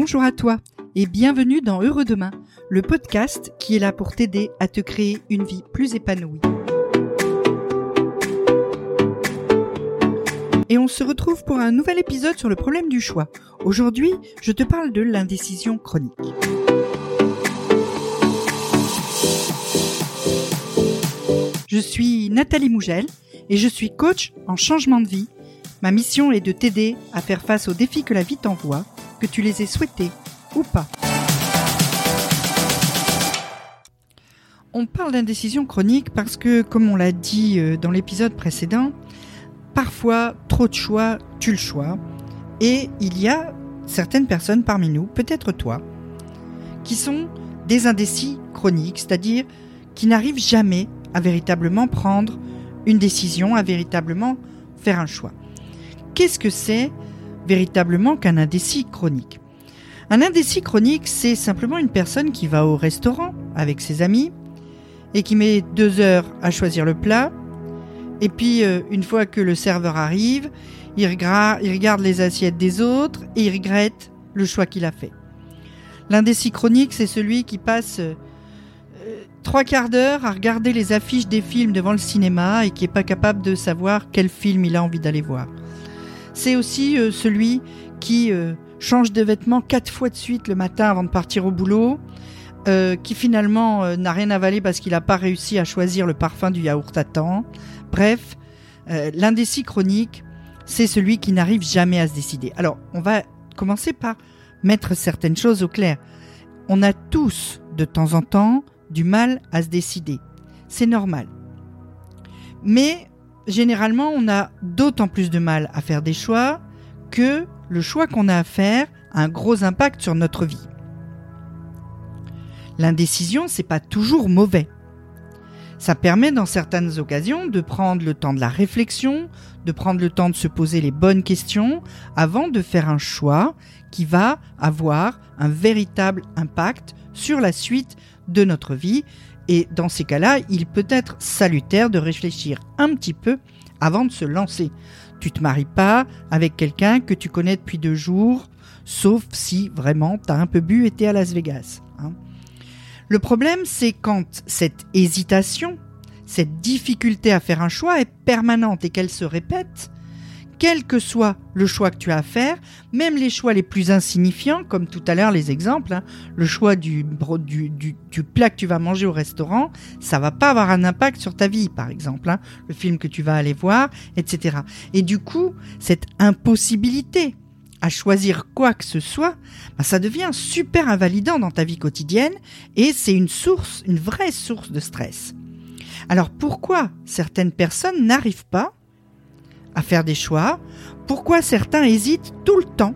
Bonjour à toi et bienvenue dans Heureux Demain, le podcast qui est là pour t'aider à te créer une vie plus épanouie. Et on se retrouve pour un nouvel épisode sur le problème du choix. Aujourd'hui, je te parle de l'indécision chronique. Je suis Nathalie Mougel et je suis coach en changement de vie. Ma mission est de t'aider à faire face aux défis que la vie t'envoie, que tu les aies souhaités ou pas. On parle d'indécision chronique parce que, comme on l'a dit euh, dans l'épisode précédent, parfois trop de choix tue le choix. Et il y a certaines personnes parmi nous, peut-être toi, qui sont des indécis chroniques, c'est-à-dire qui n'arrivent jamais à véritablement prendre une décision, à véritablement faire un choix. Qu'est-ce que c'est qu'un indécis chronique Un indécis chronique, c'est simplement une personne qui va au restaurant avec ses amis et qui met deux heures à choisir le plat. Et puis, euh, une fois que le serveur arrive, il, regarde les assiettes des autres et il regrette le choix qu'il a fait. L'indécis chronique, c'est celui qui passe euh, trois quarts d'heure à regarder les affiches des films devant le cinéma et qui n'est pas capable de savoir quel film il a envie d'aller voir. C'est aussi euh, celui qui euh, change de vêtements quatre fois de suite le matin avant de partir au boulot, euh, qui finalement n'a rien avalé parce qu'il n'a pas réussi à choisir le parfum du yaourt à temps. Bref, l'indécis chronique, c'est celui qui n'arrive jamais à se décider. Alors, on va commencer par mettre certaines choses au clair. On a tous, de temps en temps, du mal à se décider. C'est normal. Mais généralement, on a d'autant plus de mal à faire des choix que le choix qu'on a à faire a un gros impact sur notre vie. L'indécision, c'est pas toujours mauvais. Ça permet dans certaines occasions de prendre le temps de la réflexion, de prendre le temps de se poser les bonnes questions avant de faire un choix qui va avoir un véritable impact sur la suite de notre vie et dans ces cas-là, il peut être salutaire de réfléchir un petit peu avant de se lancer. Tu te maries pas avec quelqu'un que tu connais depuis deux jours, sauf si vraiment tu as un peu bu et es à Las Vegas. Hein. Le problème, c'est quand cette hésitation, cette difficulté à faire un choix est permanente et qu'elle se répète, quel que soit le choix que tu as à faire, même les choix les plus insignifiants, comme tout à l'heure les exemples, hein, le choix du, plat que tu vas manger au restaurant, ça va pas avoir un impact sur ta vie, par exemple, hein, le film que tu vas aller voir, etc. Et du coup, cette impossibilité à choisir quoi que ce soit, bah, ça devient super invalidant dans ta vie quotidienne et c'est une source, une vraie source de stress. Alors pourquoi certaines personnes n'arrivent pas à faire des choix, pourquoi certains hésitent tout le temps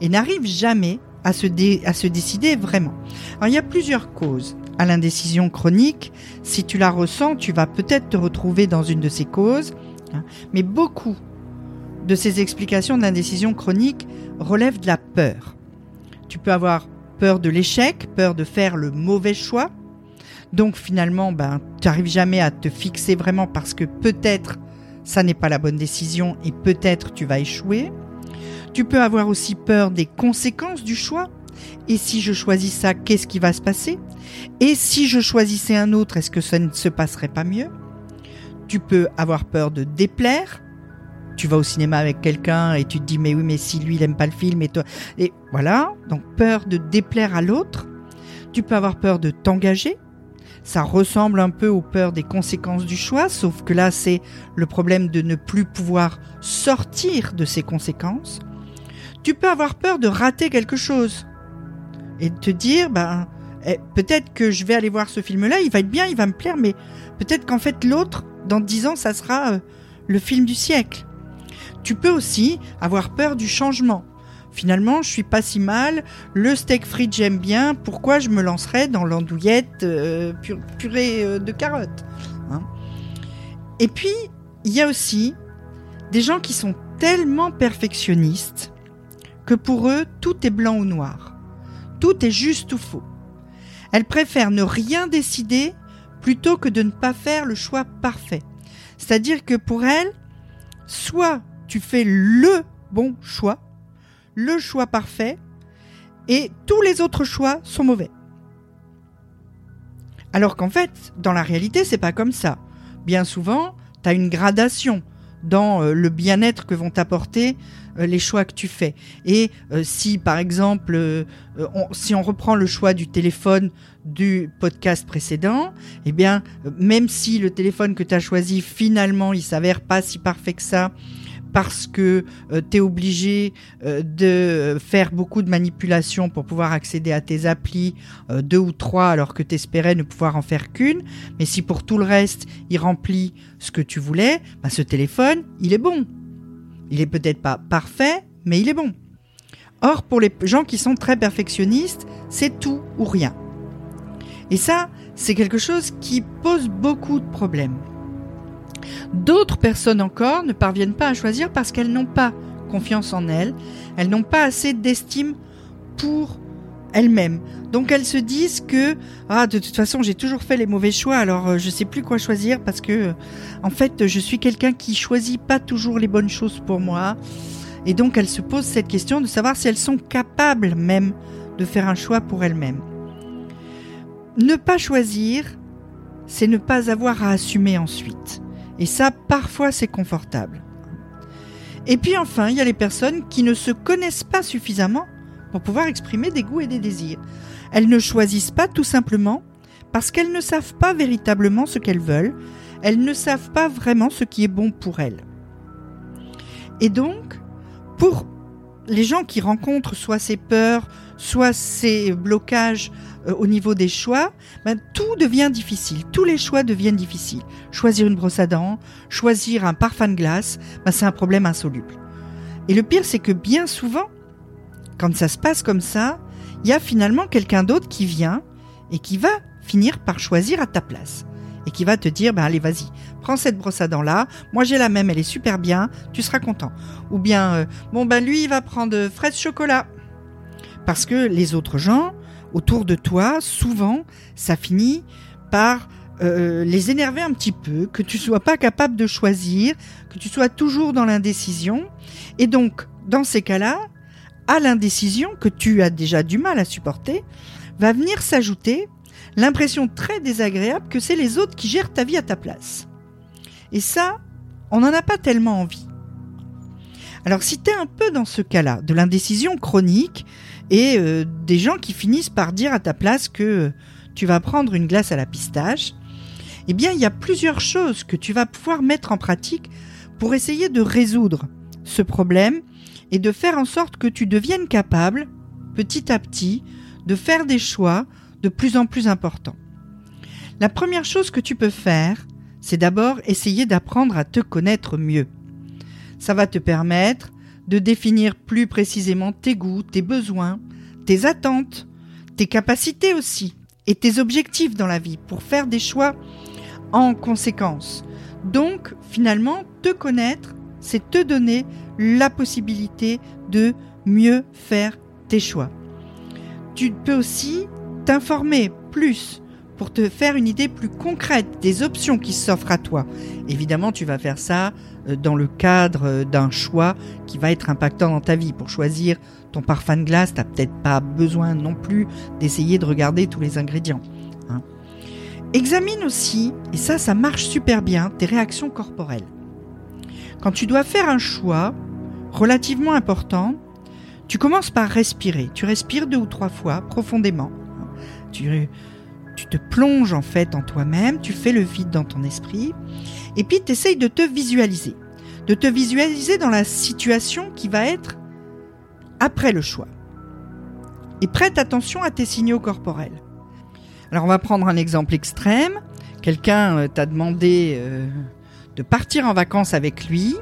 et n'arrivent jamais à se, à se décider vraiment. Alors, il y a plusieurs causes à l'indécision chronique. Si tu la ressens, tu vas peut-être te retrouver dans une de ces causes. Hein. Mais beaucoup de ces explications de l'indécision chronique relèvent de la peur. Tu peux avoir peur de l'échec, peur de faire le mauvais choix. Donc finalement, ben, tu n'arrives jamais à te fixer vraiment parce que peut-être ça n'est pas la bonne décision et peut-être tu vas échouer. Tu peux avoir aussi peur des conséquences du choix. Et si je choisis ça, qu'est-ce qui va se passer? Et si je choisissais un autre, est-ce que ça ne se passerait pas mieux? Tu peux avoir peur de déplaire. Tu vas au cinéma avec quelqu'un et tu te dis mais oui mais si lui il aime pas le film et toi et voilà donc peur de déplaire à l'autre. Tu peux avoir peur de t'engager ça ressemble un peu aux peurs des conséquences du choix, sauf que là, c'est le problème de ne plus pouvoir sortir de ces conséquences. Tu peux avoir peur de rater quelque chose et te dire, ben, eh, peut-être que je vais aller voir ce film-là, il va être bien, il va me plaire, mais peut-être qu'en fait l'autre, dans dix ans, ça sera euh, le film du siècle. Tu peux aussi avoir peur du changement finalement, je suis pas si mal. Le steak frites, j'aime bien. Pourquoi je me lancerais dans l'andouillette euh, purée euh, de carottes hein? Et puis, il y a aussi des gens qui sont tellement perfectionnistes que pour eux, tout est blanc ou noir. Tout est juste ou faux. Elles préfèrent ne rien décider plutôt que de ne pas faire le choix parfait. C'est-à-dire que pour elles, soit tu fais le bon choix, le choix parfait, et tous les autres choix sont mauvais. Alors qu'en fait, dans la réalité, c'est pas comme ça. Bien souvent, tu as une gradation dans euh, le bien-être que vont t'apporter euh, les choix que tu fais. Et euh, si, par exemple, si on reprend le choix du téléphone du podcast précédent, eh bien, même si le téléphone que tu as choisi, finalement, il s'avère pas si parfait que ça, parce que euh, tu es obligé euh, de faire beaucoup de manipulations pour pouvoir accéder à tes applis, euh, deux ou trois, alors que tu espérais ne pouvoir en faire qu'une. Mais si pour tout le reste, il remplit ce que tu voulais, bah, ce téléphone, il est bon. Il est peut-être pas parfait, mais il est bon. Or, pour les gens qui sont très perfectionnistes, c'est tout ou rien. Et ça, c'est quelque chose qui pose beaucoup de problèmes. D'autres personnes encore ne parviennent pas à choisir parce qu'elles n'ont pas confiance en elles, elles n'ont pas assez d'estime pour elles-mêmes. Donc elles se disent que ah de toute façon j'ai toujours fait les mauvais choix alors euh, je sais plus quoi choisir parce que euh, en fait je suis quelqu'un qui choisit pas toujours les bonnes choses pour moi et donc elles se posent cette question de savoir si elles sont capables même de faire un choix pour elles-mêmes. Ne pas choisir, c'est ne pas avoir à assumer ensuite. Et ça, parfois, c'est confortable. Et puis enfin, il y a les personnes qui ne se connaissent pas suffisamment pour pouvoir exprimer des goûts et des désirs. Elles ne choisissent pas tout simplement parce qu'elles ne savent pas véritablement ce qu'elles veulent, elles ne savent pas vraiment ce qui est bon pour elles. Et donc, pour les gens qui rencontrent soit ces peurs, soit ces blocages euh, au niveau des choix, ben, tout devient difficile. Tous les choix deviennent difficiles. Choisir une brosse à dents, choisir un parfum de glace, ben, c'est un problème insoluble. Et le pire, c'est que bien souvent, quand ça se passe comme ça, il y a finalement quelqu'un d'autre qui vient et qui va finir par choisir à ta place. Et qui va te dire, ben allez, vas-y, prends cette brosse à dents là, moi j'ai la même, elle est super bien, tu seras content. Ou bien, euh, bon ben lui, il va prendre fraise chocolat. Parce que les autres gens, autour de toi, souvent, ça finit par euh, les énerver un petit peu, que tu sois pas capable de choisir, que tu sois toujours dans l'indécision. Et donc, dans ces cas-là, à l'indécision que tu as déjà du mal à supporter, va venir s'ajouter l'impression très désagréable que c'est les autres qui gèrent ta vie à ta place. Et ça, on n'en a pas tellement envie. Alors si tu es un peu dans ce cas-là, de l'indécision chronique, et euh, des gens qui finissent par dire à ta place que tu vas prendre une glace à la pistache, eh bien, il y a plusieurs choses que tu vas pouvoir mettre en pratique pour essayer de résoudre ce problème et de faire en sorte que tu deviennes capable, petit à petit, de faire des choix de plus en plus importants. La première chose que tu peux faire, c'est d'abord essayer d'apprendre à te connaître mieux. Ça va te permettre de définir plus précisément tes goûts, tes besoins, tes attentes, tes capacités aussi, et tes objectifs dans la vie pour faire des choix en conséquence. Donc, finalement, te connaître, c'est te donner la possibilité de mieux faire tes choix. Tu peux aussi t'informer plus pour te faire une idée plus concrète des options qui s'offrent à toi. Évidemment, tu vas faire ça euh, dans le cadre euh, d'un choix qui va être impactant dans ta vie. Pour choisir ton parfum de glace, tu n'as peut-être pas besoin non plus d'essayer de regarder tous les ingrédients. Hein. Examine aussi, et ça, ça marche super bien, tes réactions corporelles. Quand tu dois faire un choix relativement important, tu commences par respirer. Tu respires deux ou trois fois profondément. Tu tu te plonges en fait en toi-même, tu fais le vide dans ton esprit, et puis tu essayes de te visualiser, de te visualiser dans la situation qui va être après le choix. Et prête attention à tes signaux corporels. Alors on va prendre un exemple extrême. Quelqu'un euh, t'a demandé euh, de partir en vacances avec lui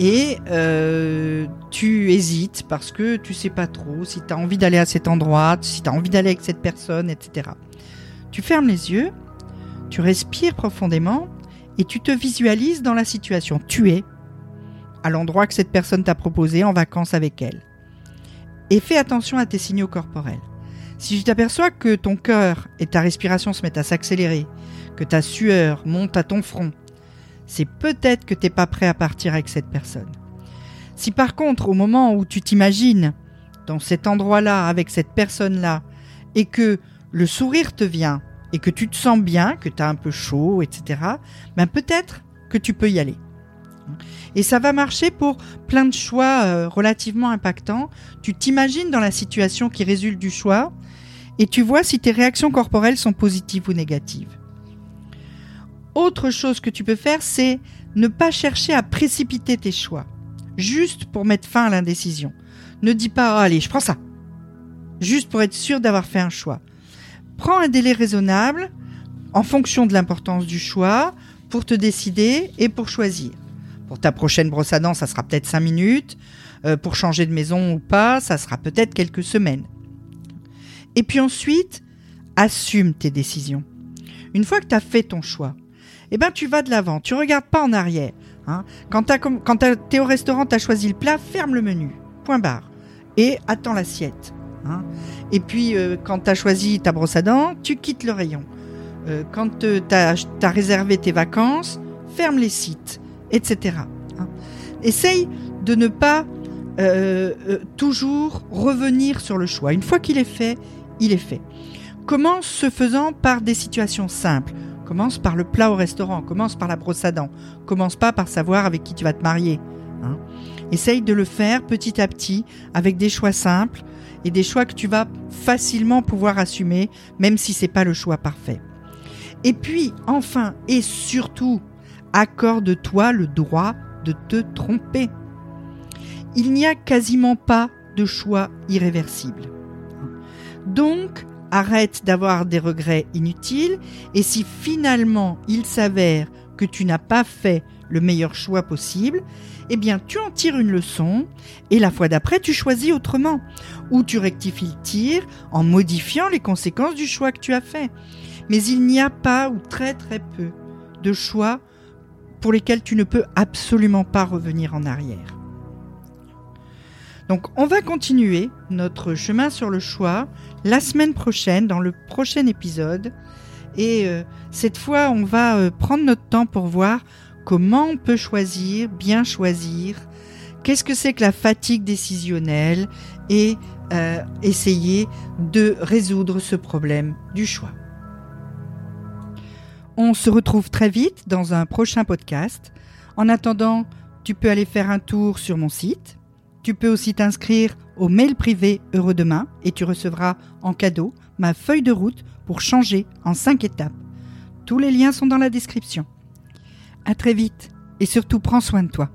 et euh, tu hésites parce que tu sais pas trop si tu as envie d'aller à cet endroit, si tu as envie d'aller avec cette personne, etc. Tu fermes les yeux, tu respires profondément et tu te visualises dans la situation. Tu es à l'endroit que cette personne t'a proposé en vacances avec elle. Et fais attention à tes signaux corporels. Si tu t'aperçois que ton cœur et ta respiration se mettent à s'accélérer, que ta sueur monte à ton front, c'est peut-être que tu n'es pas prêt à partir avec cette personne. Si par contre, au moment où tu t'imagines dans cet endroit-là avec cette personne-là et que le sourire te vient et que tu te sens bien, que tu as un peu chaud, etc., ben peut-être que tu peux y aller. Et ça va marcher pour plein de choix euh, relativement impactants. Tu t'imagines dans la situation qui résulte du choix et tu vois si tes réactions corporelles sont positives ou négatives. Autre chose que tu peux faire, c'est ne pas chercher à précipiter tes choix, juste pour mettre fin à l'indécision. Ne dis pas, oh, allez, je prends ça, juste pour être sûr d'avoir fait un choix. Prends un délai raisonnable en fonction de l'importance du choix pour te décider et pour choisir. Pour ta prochaine brosse à dents, ça sera peut-être 5 minutes. Euh, pour changer de maison ou pas, ça sera peut-être quelques semaines. Et puis ensuite, assume tes décisions. Une fois que tu as fait ton choix, eh ben tu vas de l'avant, tu regardes pas en arrière. Hein. Quand tu es au restaurant, tu as choisi le plat, ferme le menu, point barre, et attends l'assiette. Hein. Et puis, euh, quand tu as choisi ta brosse à dents, tu quittes le rayon. Euh, quand tu as, réservé tes vacances, ferme les sites, etc. Hein. Essaye de ne pas euh, toujours revenir sur le choix. Une fois qu'il est fait, il est fait. Commence ce faisant par des situations simples. Commence par le plat au restaurant, commence par la brosse à dents. Commence pas par savoir avec qui tu vas te marier. Hein. Essaye de le faire petit à petit avec des choix simples et des choix que tu vas facilement pouvoir assumer, même si c'est pas le choix parfait. Et puis, enfin et surtout, accorde-toi le droit de te tromper. Il n'y a quasiment pas de choix irréversible. Donc, arrête d'avoir des regrets inutiles et si finalement il s'avère que tu n'as pas fait le meilleur choix possible, eh bien tu en tires une leçon et la fois d'après tu choisis autrement ou tu rectifies le tir en modifiant les conséquences du choix que tu as fait. Mais il n'y a pas ou très très peu de choix pour lesquels tu ne peux absolument pas revenir en arrière. Donc on va continuer notre chemin sur le choix la semaine prochaine dans le prochain épisode et euh, cette fois on va euh, prendre notre temps pour voir comment on peut choisir, bien choisir, qu'est-ce que c'est que la fatigue décisionnelle et euh, essayer de résoudre ce problème du choix. On se retrouve très vite dans un prochain podcast. En attendant, tu peux aller faire un tour sur mon site. Tu peux aussi t'inscrire au mail privé Heureux Demain et tu recevras en cadeau ma feuille de route pour changer en 5 étapes. Tous les liens sont dans la description. À très vite et surtout prends soin de toi.